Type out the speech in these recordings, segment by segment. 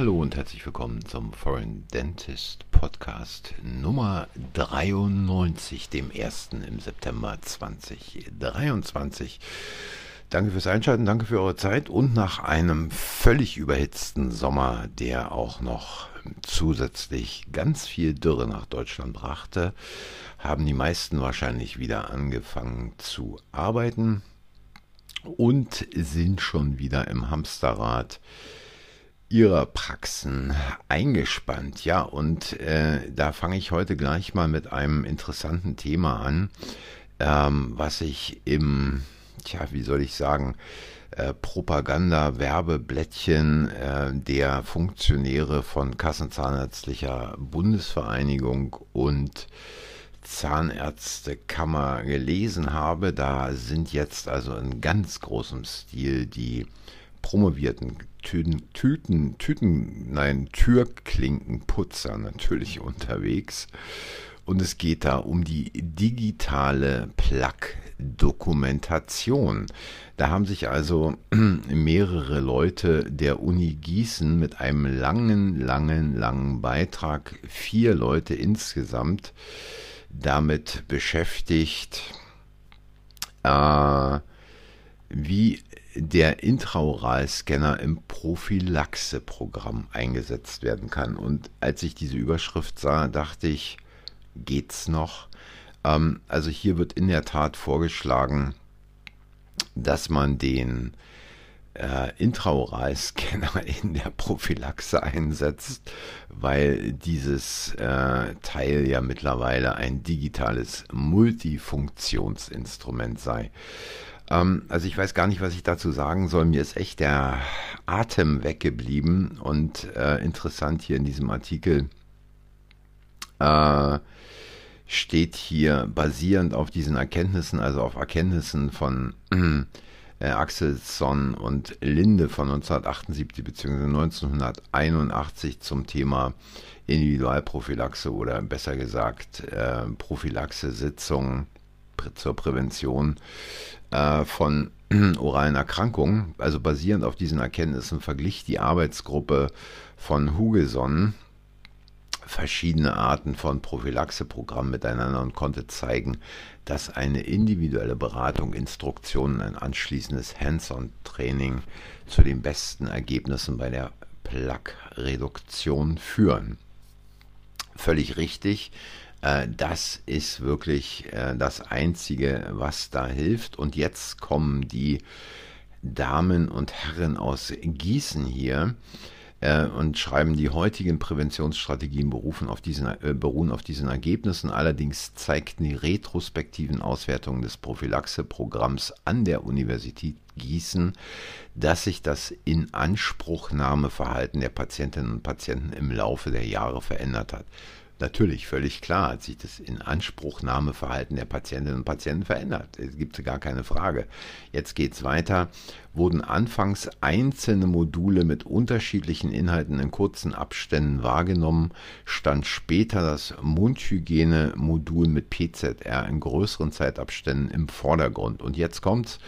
hallo und herzlich willkommen zum Foreign Dentist Podcast Nummer 93, dem 1. im September 2023. Danke fürs Einschalten, danke für eure Zeit und nach einem völlig überhitzten Sommer, der auch noch zusätzlich ganz viel Dürre nach Deutschland brachte, haben die meisten wahrscheinlich wieder angefangen zu arbeiten und sind schon wieder im Hamsterrad ihrer Praxen eingespannt. Ja, und äh, da fange ich heute gleich mal mit einem interessanten Thema an, ähm, was ich im, tja, wie soll ich sagen, äh, Propaganda-Werbeblättchen äh, der Funktionäre von Kassenzahnärztlicher Bundesvereinigung und Zahnärztekammer gelesen habe. Da sind jetzt also in ganz großem Stil die promovierten Tüten, Tüten, Tüten, nein, Türklinkenputzer natürlich unterwegs. Und es geht da um die digitale Plug-Dokumentation. Da haben sich also mehrere Leute der Uni Gießen mit einem langen, langen, langen Beitrag, vier Leute insgesamt, damit beschäftigt, äh, wie der Intraoralscanner im Prophylaxe-Programm eingesetzt werden kann. Und als ich diese Überschrift sah, dachte ich, geht's noch? Ähm, also hier wird in der Tat vorgeschlagen, dass man den äh, Intraoralscanner in der Prophylaxe einsetzt, weil dieses äh, Teil ja mittlerweile ein digitales Multifunktionsinstrument sei. Ähm, also ich weiß gar nicht, was ich dazu sagen soll. Mir ist echt der Atem weggeblieben und äh, interessant hier in diesem Artikel äh, steht hier basierend auf diesen Erkenntnissen, also auf Erkenntnissen von äh, Axelsson und Linde von 1978 bzw. 1981 zum Thema Individualprophylaxe oder besser gesagt äh, Prophylaxe-Sitzungen zur Prävention äh, von oralen Erkrankungen, also basierend auf diesen Erkenntnissen, verglich die Arbeitsgruppe von Hugeson verschiedene Arten von Prophylaxeprogrammen miteinander und konnte zeigen, dass eine individuelle Beratung, Instruktionen, ein anschließendes Hands-on-Training zu den besten Ergebnissen bei der Plaque-Reduktion führen. Völlig richtig. Äh, das ist wirklich äh, das Einzige, was da hilft. Und jetzt kommen die Damen und Herren aus Gießen hier äh, und schreiben, die heutigen Präventionsstrategien berufen auf diesen, äh, beruhen auf diesen Ergebnissen. Allerdings zeigten die retrospektiven Auswertungen des Prophylaxe-Programms an der Universität Gießen, dass sich das Inanspruchnahmeverhalten der Patientinnen und Patienten im Laufe der Jahre verändert hat. Natürlich, völlig klar hat sich das Inanspruchnahmeverhalten der Patientinnen und Patienten verändert. Es gibt gar keine Frage. Jetzt geht es weiter. Wurden anfangs einzelne Module mit unterschiedlichen Inhalten in kurzen Abständen wahrgenommen, stand später das Mundhygiene-Modul mit PZR in größeren Zeitabständen im Vordergrund. Und jetzt kommt's.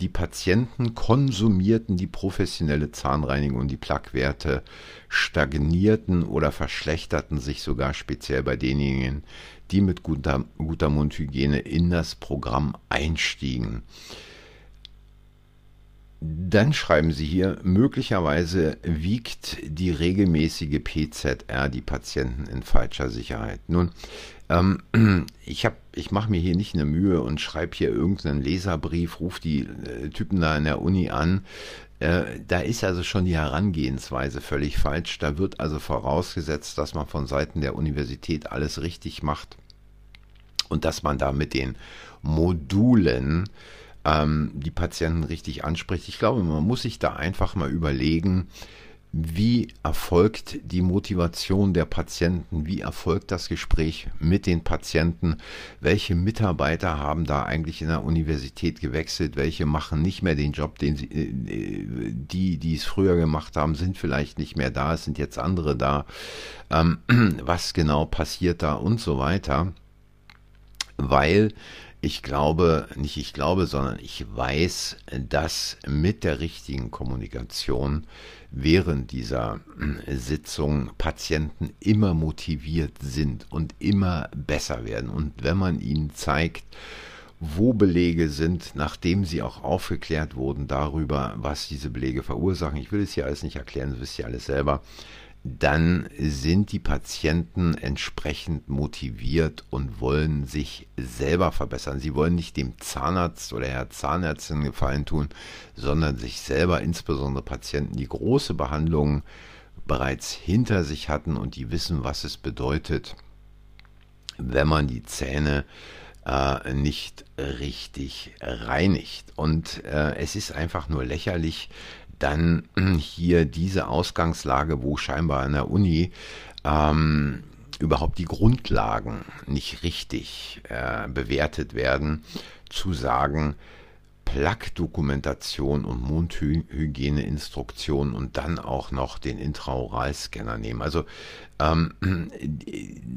Die Patienten konsumierten die professionelle Zahnreinigung und die Plackwerte stagnierten oder verschlechterten sich sogar speziell bei denjenigen, die mit guter, guter Mundhygiene in das Programm einstiegen. Dann schreiben Sie hier, möglicherweise wiegt die regelmäßige PZR die Patienten in falscher Sicherheit. Nun, ähm, ich ich mache mir hier nicht eine Mühe und schreibe hier irgendeinen Leserbrief, rufe die äh, Typen da in der Uni an. Äh, da ist also schon die Herangehensweise völlig falsch. Da wird also vorausgesetzt, dass man von Seiten der Universität alles richtig macht und dass man da mit den Modulen ähm, die Patienten richtig anspricht. Ich glaube, man muss sich da einfach mal überlegen, wie erfolgt die Motivation der Patienten, wie erfolgt das Gespräch mit den Patienten, welche Mitarbeiter haben da eigentlich in der Universität gewechselt, welche machen nicht mehr den Job, den sie, äh, die, die es früher gemacht haben, sind vielleicht nicht mehr da, es sind jetzt andere da, ähm, was genau passiert da und so weiter, weil ich glaube, nicht ich glaube, sondern ich weiß, dass mit der richtigen Kommunikation während dieser äh, Sitzung Patienten immer motiviert sind und immer besser werden. Und wenn man ihnen zeigt, wo Belege sind, nachdem sie auch aufgeklärt wurden darüber, was diese Belege verursachen, ich will es hier alles nicht erklären, das wisst ihr alles selber, dann sind die Patienten entsprechend motiviert und wollen sich selber verbessern. Sie wollen nicht dem Zahnarzt oder der Zahnärztin Gefallen tun, sondern sich selber, insbesondere Patienten, die große Behandlungen bereits hinter sich hatten und die wissen, was es bedeutet, wenn man die Zähne äh, nicht richtig reinigt. Und äh, es ist einfach nur lächerlich, dann hier diese Ausgangslage, wo scheinbar an der Uni ähm, überhaupt die Grundlagen nicht richtig äh, bewertet werden, zu sagen, Plaque-Dokumentation und Mundhygieneinstruktion und dann auch noch den Intraoralscanner nehmen. Also ähm,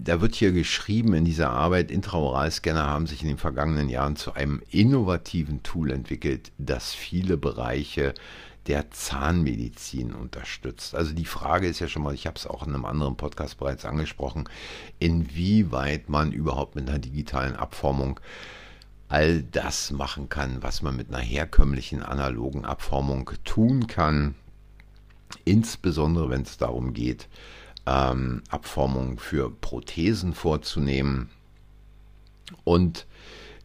da wird hier geschrieben in dieser Arbeit, Intraoralscanner haben sich in den vergangenen Jahren zu einem innovativen Tool entwickelt, das viele Bereiche der Zahnmedizin unterstützt. Also die Frage ist ja schon mal, ich habe es auch in einem anderen Podcast bereits angesprochen, inwieweit man überhaupt mit einer digitalen Abformung all das machen kann, was man mit einer herkömmlichen analogen Abformung tun kann. Insbesondere wenn es darum geht, ähm, Abformungen für Prothesen vorzunehmen. Und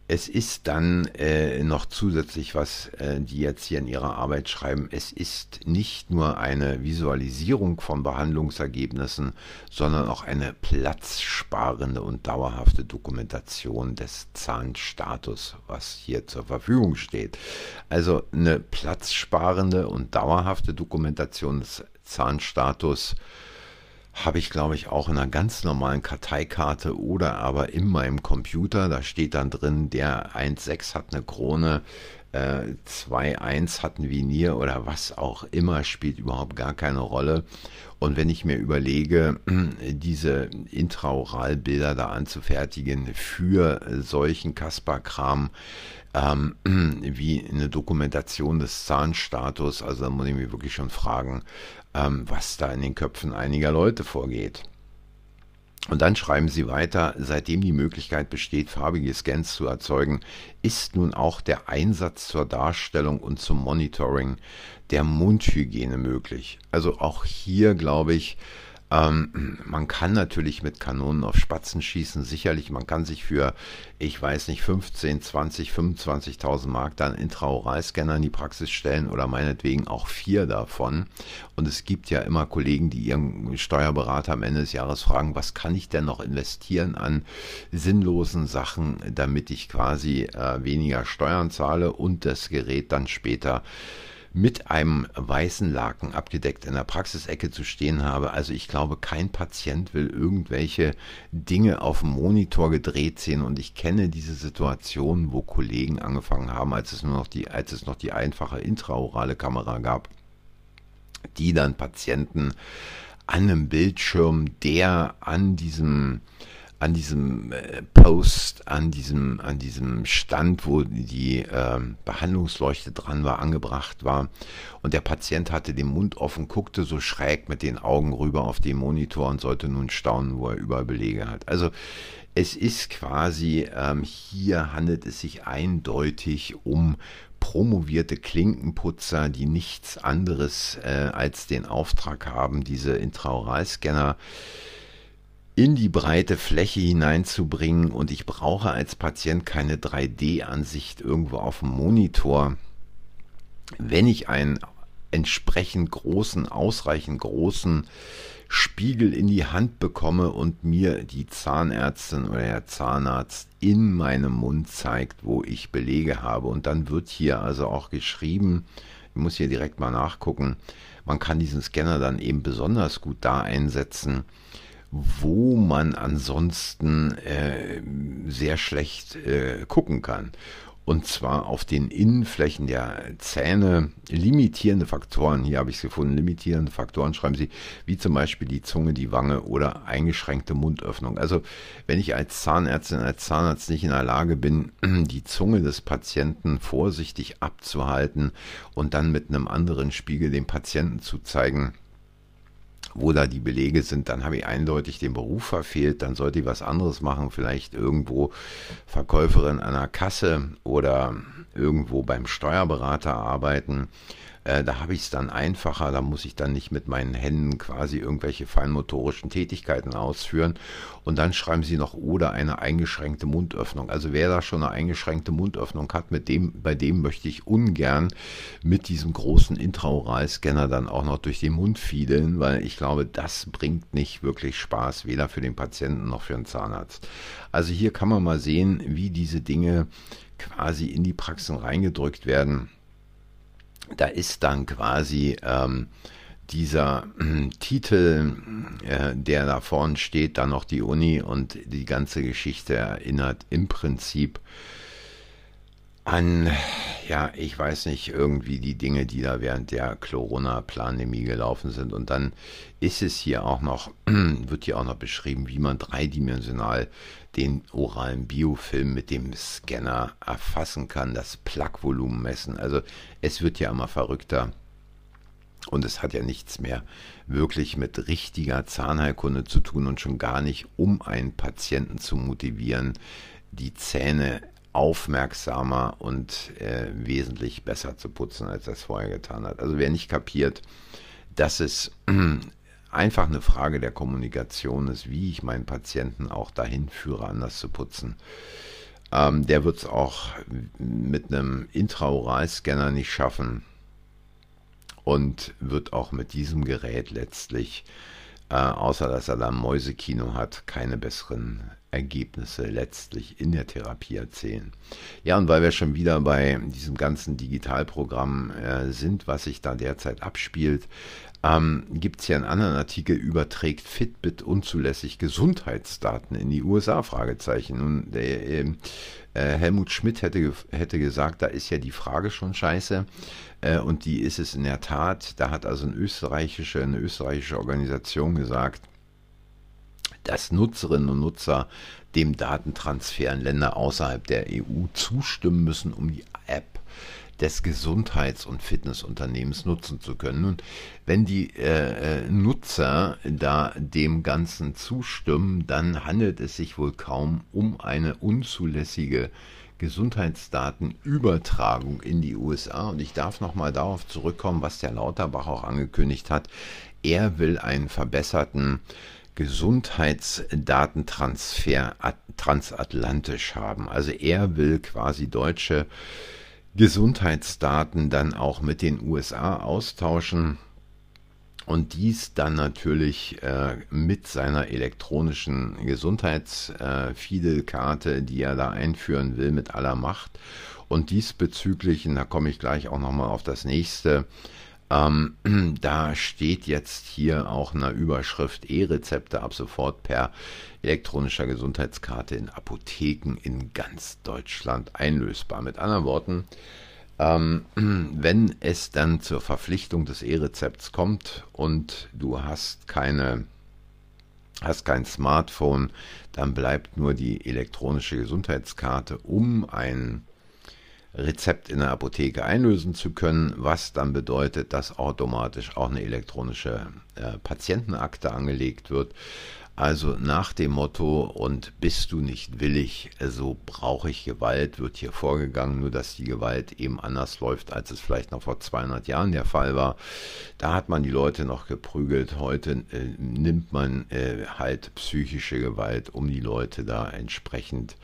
es ist dann äh, noch zusätzlich, was äh, die jetzt hier in ihrer Arbeit schreiben, es ist nicht nur eine Visualisierung von Behandlungsergebnissen, sondern auch eine platzsparende und dauerhafte Dokumentation des Zahnstatus, was hier zur Verfügung steht. Also eine platzsparende und dauerhafte Dokumentation des Zahnstatus habe ich, glaube ich, auch in einer ganz normalen Karteikarte oder aber in meinem Computer. Da steht dann drin, der 1.6 hat eine Krone, äh, 2.1 hat ein Vinier oder was auch immer, spielt überhaupt gar keine Rolle. Und wenn ich mir überlege, diese Intraoralbilder da anzufertigen für solchen Kasperkram, ähm, wie eine Dokumentation des Zahnstatus, also da muss ich mich wirklich schon fragen, ähm, was da in den Köpfen einiger Leute vorgeht. Und dann schreiben sie weiter, seitdem die Möglichkeit besteht, farbige Scans zu erzeugen, ist nun auch der Einsatz zur Darstellung und zum Monitoring der Mundhygiene möglich. Also auch hier glaube ich, ähm, man kann natürlich mit Kanonen auf Spatzen schießen, sicherlich. Man kann sich für, ich weiß nicht, 15, 20, 25.000 Mark dann Intraoralscanner in die Praxis stellen oder meinetwegen auch vier davon. Und es gibt ja immer Kollegen, die ihren Steuerberater am Ende des Jahres fragen, was kann ich denn noch investieren an sinnlosen Sachen, damit ich quasi äh, weniger Steuern zahle und das Gerät dann später mit einem weißen Laken abgedeckt in der Praxisecke zu stehen habe. Also ich glaube, kein Patient will irgendwelche Dinge auf dem Monitor gedreht sehen und ich kenne diese Situation, wo Kollegen angefangen haben, als es nur noch die, als es noch die einfache intraorale Kamera gab, die dann Patienten an einem Bildschirm, der an diesem an diesem äh, Post, an diesem, an diesem Stand, wo die äh, Behandlungsleuchte dran war, angebracht war. Und der Patient hatte den Mund offen, guckte so schräg mit den Augen rüber auf den Monitor und sollte nun staunen, wo er überall Belege hat. Also es ist quasi, ähm, hier handelt es sich eindeutig um promovierte Klinkenputzer, die nichts anderes äh, als den Auftrag haben, diese Intraoralscanner äh, in die breite Fläche hineinzubringen und ich brauche als Patient keine 3D-Ansicht irgendwo auf dem Monitor. Wenn ich einen entsprechend großen, ausreichend großen Spiegel in die Hand bekomme und mir die Zahnärztin oder der Zahnarzt in meinem Mund zeigt, wo ich Belege habe. Und dann wird hier also auch geschrieben, ich muss hier direkt mal nachgucken, man kann diesen Scanner dann eben besonders gut da einsetzen, wo man ansonsten äh, sehr schlecht äh, gucken kann. und zwar auf den Innenflächen der Zähne limitierende Faktoren, hier habe ich es gefunden, limitierende Faktoren schreiben Sie, wie zum Beispiel die Zunge, die Wange oder eingeschränkte Mundöffnung. Also wenn ich als Zahnärztin, als Zahnarzt nicht in der Lage bin, die Zunge des Patienten vorsichtig abzuhalten und dann mit einem anderen Spiegel dem Patienten zu zeigen, wo da die Belege sind, dann habe ich eindeutig den Beruf verfehlt, dann sollte ich was anderes machen, vielleicht irgendwo Verkäuferin der Kasse oder irgendwo beim Steuerberater arbeiten äh, da habe ich es dann einfacher, da muss ich dann nicht mit meinen Händen quasi irgendwelche feinmotorischen Tätigkeiten ausführen. Und dann schreiben sie noch oder eine eingeschränkte Mundöffnung. Also wer da schon eine eingeschränkte Mundöffnung hat, mit dem, bei dem möchte ich ungern mit diesem großen Intraoralscanner dann auch noch durch den Mund fiedeln, weil ich glaube, das bringt nicht wirklich Spaß, weder für den Patienten noch für den Zahnarzt. Also hier kann man mal sehen, wie diese Dinge quasi in die Praxen reingedrückt werden da ist dann quasi ähm, dieser äh, Titel, äh, der da vorne steht, dann noch die Uni und die ganze Geschichte erinnert im Prinzip an, ja, ich weiß nicht, irgendwie die Dinge, die da während der Corona-Pandemie gelaufen sind. Und dann ist es hier auch noch, wird hier auch noch beschrieben, wie man dreidimensional den oralen Biofilm mit dem Scanner erfassen kann, das Plaquevolumen messen. Also es wird ja immer verrückter. Und es hat ja nichts mehr wirklich mit richtiger Zahnheilkunde zu tun und schon gar nicht, um einen Patienten zu motivieren, die Zähne aufmerksamer und äh, wesentlich besser zu putzen, als er es vorher getan hat. Also wer nicht kapiert, dass es einfach eine Frage der Kommunikation ist, wie ich meinen Patienten auch dahin führe, anders zu putzen, ähm, der wird es auch mit einem Intraoralscanner nicht schaffen und wird auch mit diesem Gerät letztlich, äh, außer dass er da ein Mäusekino hat, keine besseren Ergebnisse letztlich in der Therapie erzählen. Ja, und weil wir schon wieder bei diesem ganzen Digitalprogramm äh, sind, was sich da derzeit abspielt, ähm, gibt es hier einen anderen Artikel, überträgt Fitbit unzulässig Gesundheitsdaten in die USA? Fragezeichen. Nun, der, äh, Helmut Schmidt hätte, hätte gesagt, da ist ja die Frage schon scheiße. Äh, und die ist es in der Tat. Da hat also eine österreichische, eine österreichische Organisation gesagt, dass Nutzerinnen und Nutzer dem Datentransfer in Länder außerhalb der EU zustimmen müssen, um die App des Gesundheits- und Fitnessunternehmens nutzen zu können. Und wenn die äh, äh, Nutzer da dem Ganzen zustimmen, dann handelt es sich wohl kaum um eine unzulässige Gesundheitsdatenübertragung in die USA. Und ich darf nochmal darauf zurückkommen, was der Lauterbach auch angekündigt hat. Er will einen verbesserten Gesundheitsdatentransfer transatlantisch haben. Also er will quasi deutsche Gesundheitsdaten dann auch mit den USA austauschen und dies dann natürlich äh, mit seiner elektronischen Gesundheitsfidelkarte, äh, die er da einführen will, mit aller Macht. Und diesbezüglich, und da komme ich gleich auch nochmal auf das nächste, ähm, da steht jetzt hier auch eine Überschrift E-Rezepte ab sofort per elektronischer Gesundheitskarte in Apotheken in ganz Deutschland einlösbar. Mit anderen Worten, ähm, wenn es dann zur Verpflichtung des E-Rezepts kommt und du hast keine hast kein Smartphone, dann bleibt nur die elektronische Gesundheitskarte, um ein Rezept in der Apotheke einlösen zu können, was dann bedeutet, dass automatisch auch eine elektronische äh, Patientenakte angelegt wird. Also nach dem Motto, und bist du nicht willig, so brauche ich Gewalt, wird hier vorgegangen, nur dass die Gewalt eben anders läuft, als es vielleicht noch vor 200 Jahren der Fall war. Da hat man die Leute noch geprügelt, heute äh, nimmt man äh, halt psychische Gewalt, um die Leute da entsprechend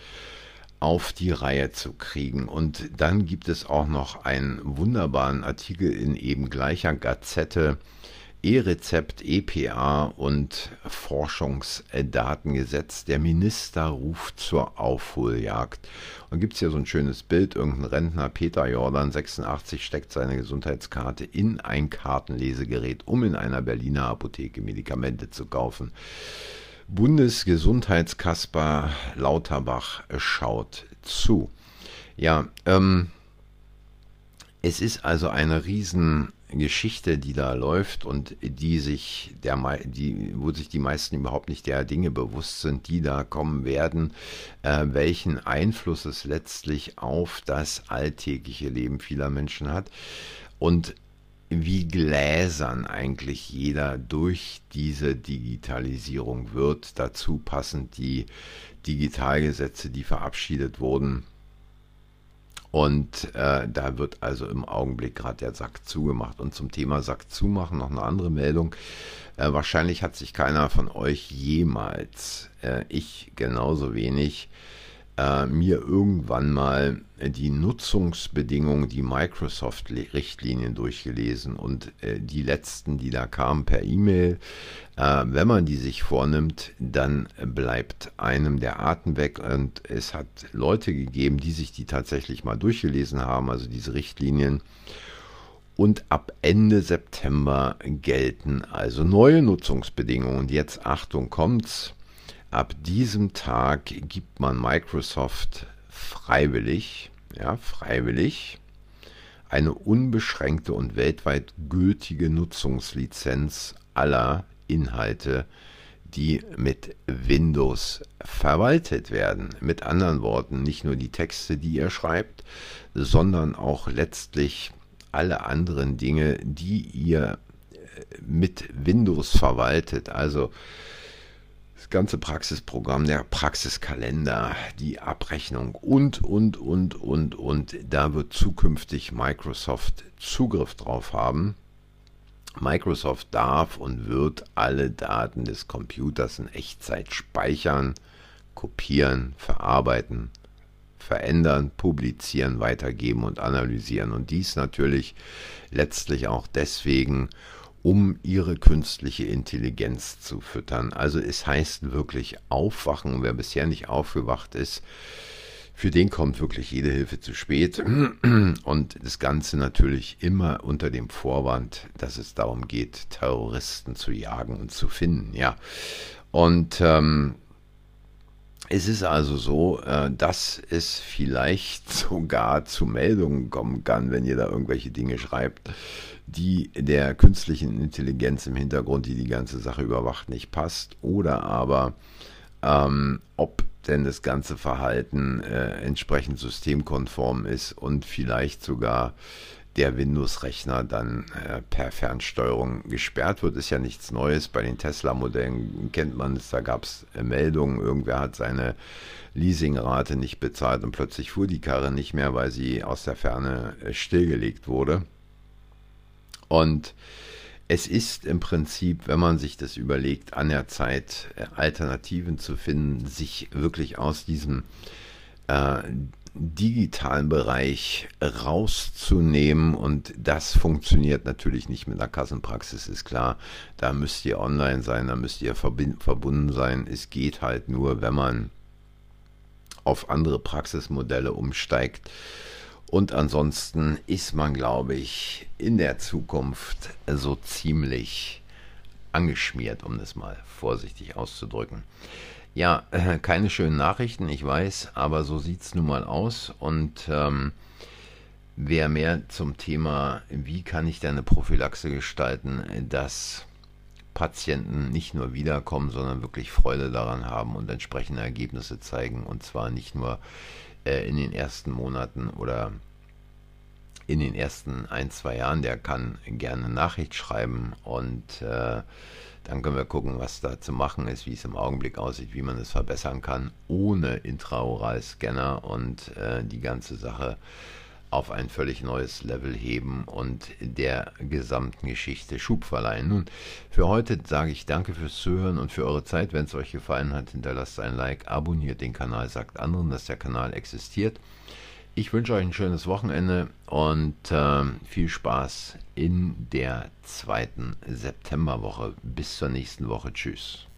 auf die Reihe zu kriegen. Und dann gibt es auch noch einen wunderbaren Artikel in eben gleicher Gazette, E-Rezept, EPA und Forschungsdatengesetz. Der Minister ruft zur Aufholjagd. Und gibt es hier so ein schönes Bild, irgendein Rentner, Peter Jordan, 86, steckt seine Gesundheitskarte in ein Kartenlesegerät, um in einer Berliner Apotheke Medikamente zu kaufen. Bundesgesundheitskasper Lauterbach schaut zu. Ja, ähm, es ist also eine Riesengeschichte, die da läuft und die sich der, die, wo sich die meisten überhaupt nicht der Dinge bewusst sind, die da kommen werden, äh, welchen Einfluss es letztlich auf das alltägliche Leben vieler Menschen hat und wie gläsern eigentlich jeder durch diese Digitalisierung wird. Dazu passend die Digitalgesetze, die verabschiedet wurden und äh, da wird also im Augenblick gerade der Sack zugemacht. Und zum Thema Sack zumachen noch eine andere Meldung. Äh, wahrscheinlich hat sich keiner von euch jemals, äh, ich genauso wenig, äh, mir irgendwann mal die Nutzungsbedingungen, die Microsoft-Richtlinien durchgelesen und äh, die letzten, die da kamen per E-Mail. Äh, wenn man die sich vornimmt, dann bleibt einem der Atem weg und es hat Leute gegeben, die sich die tatsächlich mal durchgelesen haben, also diese Richtlinien. Und ab Ende September gelten also neue Nutzungsbedingungen. Und jetzt Achtung kommt's. Ab diesem Tag gibt man Microsoft freiwillig, ja, freiwillig eine unbeschränkte und weltweit gültige Nutzungslizenz aller Inhalte, die mit Windows verwaltet werden. Mit anderen Worten, nicht nur die Texte, die ihr schreibt, sondern auch letztlich alle anderen Dinge, die ihr mit Windows verwaltet. Also das ganze Praxisprogramm, der Praxiskalender, die Abrechnung und, und, und, und, und. Da wird zukünftig Microsoft Zugriff drauf haben. Microsoft darf und wird alle Daten des Computers in Echtzeit speichern, kopieren, verarbeiten, verändern, publizieren, weitergeben und analysieren. Und dies natürlich letztlich auch deswegen, um ihre künstliche Intelligenz zu füttern. Also es heißt wirklich aufwachen. Wer bisher nicht aufgewacht ist, für den kommt wirklich jede Hilfe zu spät. Und das Ganze natürlich immer unter dem Vorwand, dass es darum geht, Terroristen zu jagen und zu finden. Ja. Und ähm, es ist also so, äh, dass es vielleicht sogar zu Meldungen kommen kann, wenn ihr da irgendwelche Dinge schreibt, die der künstlichen Intelligenz im Hintergrund, die die ganze Sache überwacht, nicht passt. Oder aber, ähm, ob denn das ganze Verhalten äh, entsprechend systemkonform ist und vielleicht sogar der Windows-Rechner dann äh, per Fernsteuerung gesperrt wird, ist ja nichts Neues. Bei den Tesla-Modellen kennt man es, da gab es äh, Meldungen, irgendwer hat seine Leasingrate nicht bezahlt und plötzlich fuhr die Karre nicht mehr, weil sie aus der Ferne äh, stillgelegt wurde. Und es ist im Prinzip, wenn man sich das überlegt, an der Zeit, äh, Alternativen zu finden, sich wirklich aus diesem äh, digitalen Bereich rauszunehmen und das funktioniert natürlich nicht mit einer Kassenpraxis, ist klar. Da müsst ihr online sein, da müsst ihr verbunden sein. Es geht halt nur, wenn man auf andere Praxismodelle umsteigt. Und ansonsten ist man, glaube ich, in der Zukunft so ziemlich angeschmiert, um das mal vorsichtig auszudrücken. Ja, äh, keine schönen Nachrichten, ich weiß, aber so sieht es nun mal aus. Und ähm, wer mehr zum Thema, wie kann ich denn eine Prophylaxe gestalten, dass Patienten nicht nur wiederkommen, sondern wirklich Freude daran haben und entsprechende Ergebnisse zeigen. Und zwar nicht nur äh, in den ersten Monaten oder in den ersten ein, zwei Jahren. Der kann gerne Nachricht schreiben und äh, dann können wir gucken, was da zu machen ist, wie es im Augenblick aussieht, wie man es verbessern kann, ohne Intraoral-Scanner und äh, die ganze Sache auf ein völlig neues Level heben und der gesamten Geschichte Schub verleihen. Nun, für heute sage ich danke fürs Zuhören und für eure Zeit. Wenn es euch gefallen hat, hinterlasst ein Like, abonniert den Kanal, sagt anderen, dass der Kanal existiert. Ich wünsche euch ein schönes Wochenende und äh, viel Spaß in der zweiten Septemberwoche. Bis zur nächsten Woche. Tschüss.